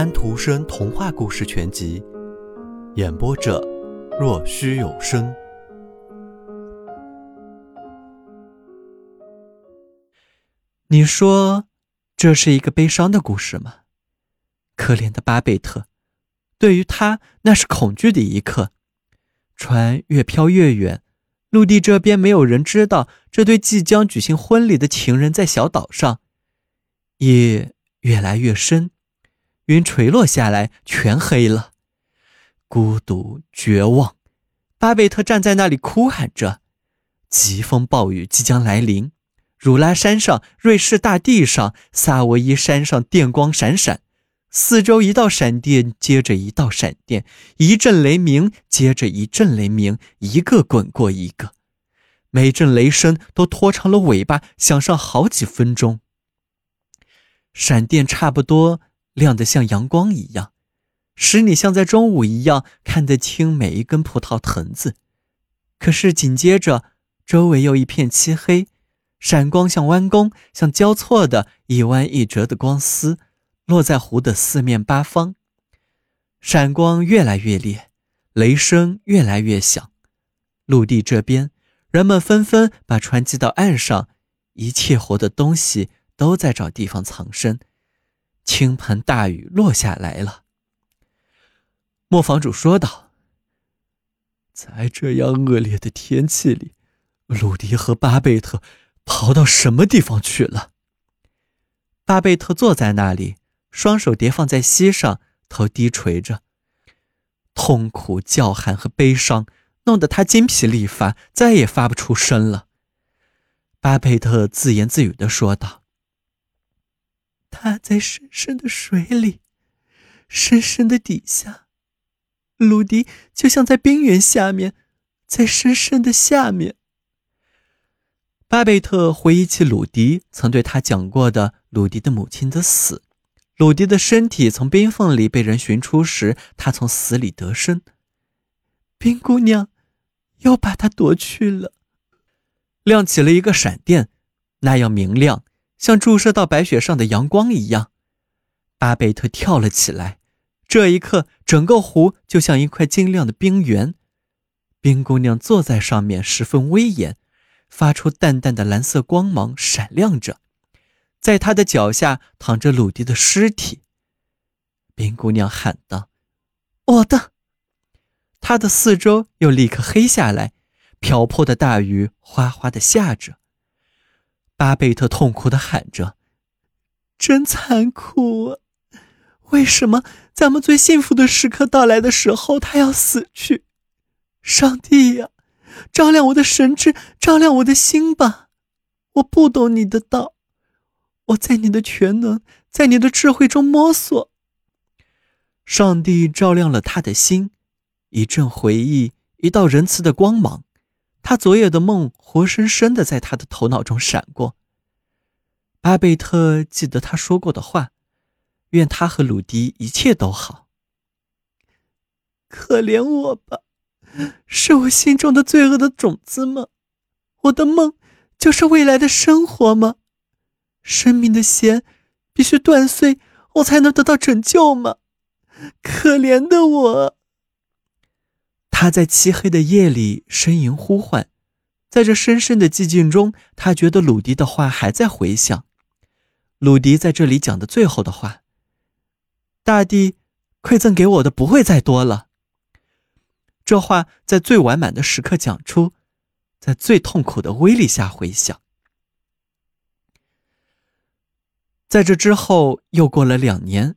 安徒生童话故事全集，演播者：若虚有声。你说这是一个悲伤的故事吗？可怜的巴贝特，对于他那是恐惧的一刻。船越飘越远，陆地这边没有人知道这对即将举行婚礼的情人在小岛上。夜越来越深。云垂落下来，全黑了。孤独、绝望，巴贝特站在那里哭喊着。疾风暴雨即将来临。汝拉山上、瑞士大地上、萨维伊山上电光闪闪，四周一道闪电接着一道闪电，一阵雷鸣接着一阵雷鸣，一个滚过一个。每阵雷声都拖长了尾巴，响上好几分钟。闪电差不多。亮得像阳光一样，使你像在中午一样看得清每一根葡萄藤子。可是紧接着，周围又一片漆黑，闪光像弯弓，像交错的一弯一折的光丝，落在湖的四面八方。闪光越来越烈，雷声越来越响。陆地这边，人们纷纷把船寄到岸上，一切活的东西都在找地方藏身。倾盆大雨落下来了。磨坊主说道：“在这样恶劣的天气里，鲁迪和巴贝特跑到什么地方去了？”巴贝特坐在那里，双手叠放在膝上，头低垂着，痛苦、叫喊和悲伤弄得他精疲力乏，再也发不出声了。巴贝特自言自语地说道。他在深深的水里，深深的底下，鲁迪就像在冰原下面，在深深的下面。巴贝特回忆起鲁迪曾对他讲过的鲁迪的母亲的死，鲁迪的身体从冰缝里被人寻出时，他从死里得生，冰姑娘又把他夺去了。亮起了一个闪电，那样明亮。像注射到白雪上的阳光一样，巴贝特跳了起来。这一刻，整个湖就像一块晶亮的冰原，冰姑娘坐在上面，十分威严，发出淡淡的蓝色光芒，闪亮着。在她的脚下躺着鲁迪的尸体。冰姑娘喊道：“我的！”她的四周又立刻黑下来，瓢泼的大雨哗哗的下着。巴贝特痛苦的喊着：“真残酷啊！为什么咱们最幸福的时刻到来的时候，他要死去？上帝呀，照亮我的神智，照亮我的心吧！我不懂你的道，我在你的全能，在你的智慧中摸索。上帝照亮了他的心，一阵回忆，一道仁慈的光芒。”他昨夜的梦活生生的在他的头脑中闪过。巴贝特记得他说过的话：“愿他和鲁迪一切都好。”可怜我吧，是我心中的罪恶的种子吗？我的梦就是未来的生活吗？生命的弦必须断碎，我才能得到拯救吗？可怜的我。他在漆黑的夜里呻吟呼唤，在这深深的寂静中，他觉得鲁迪的话还在回响。鲁迪在这里讲的最后的话：“大地馈赠给我的不会再多了。”这话在最完满的时刻讲出，在最痛苦的威力下回响。在这之后，又过了两年，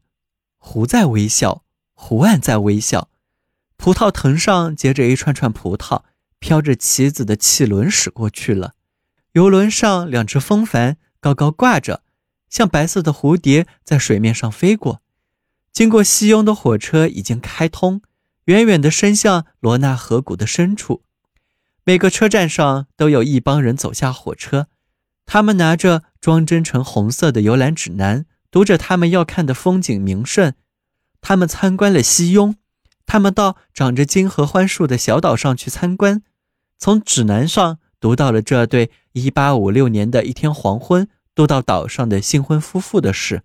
湖在微笑，湖岸在微笑。葡萄藤上结着一串串葡萄，飘着旗子的汽轮驶过去了。游轮上两只风帆高高挂着，像白色的蝴蝶在水面上飞过。经过西雍的火车已经开通，远远地伸向罗纳河谷的深处。每个车站上都有一帮人走下火车，他们拿着装帧成红色的游览指南，读着他们要看的风景名胜。他们参观了西雍。他们到长着金合欢树的小岛上去参观，从指南上读到了这对1856年的一天黄昏渡到岛上的新婚夫妇的事，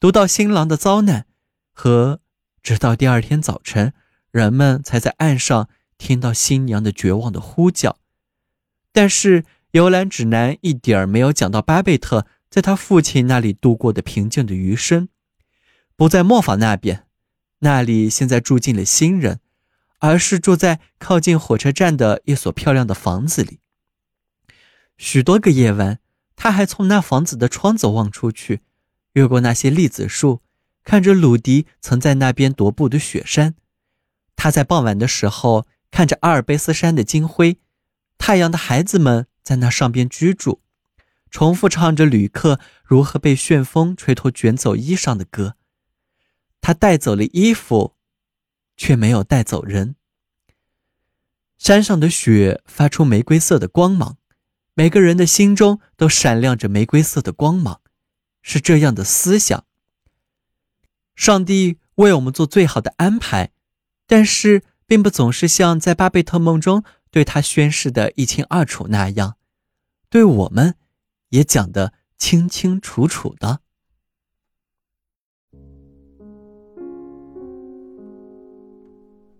读到新郎的遭难，和直到第二天早晨，人们才在岸上听到新娘的绝望的呼叫。但是游览指南一点儿没有讲到巴贝特在他父亲那里度过的平静的余生，不在磨坊那边，那里现在住进了新人，而是住在靠近火车站的一所漂亮的房子里。许多个夜晚，他还从那房子的窗子望出去，越过那些栗子树，看着鲁迪曾在那边踱步的雪山。他在傍晚的时候看着阿尔卑斯山的金辉，太阳的孩子们在那上边居住，重复唱着旅客如何被旋风吹脱卷走衣裳的歌。他带走了衣服，却没有带走人。山上的雪发出玫瑰色的光芒。每个人的心中都闪亮着玫瑰色的光芒，是这样的思想。上帝为我们做最好的安排，但是并不总是像在巴贝特梦中对他宣誓的一清二楚那样，对我们也讲得清清楚楚的。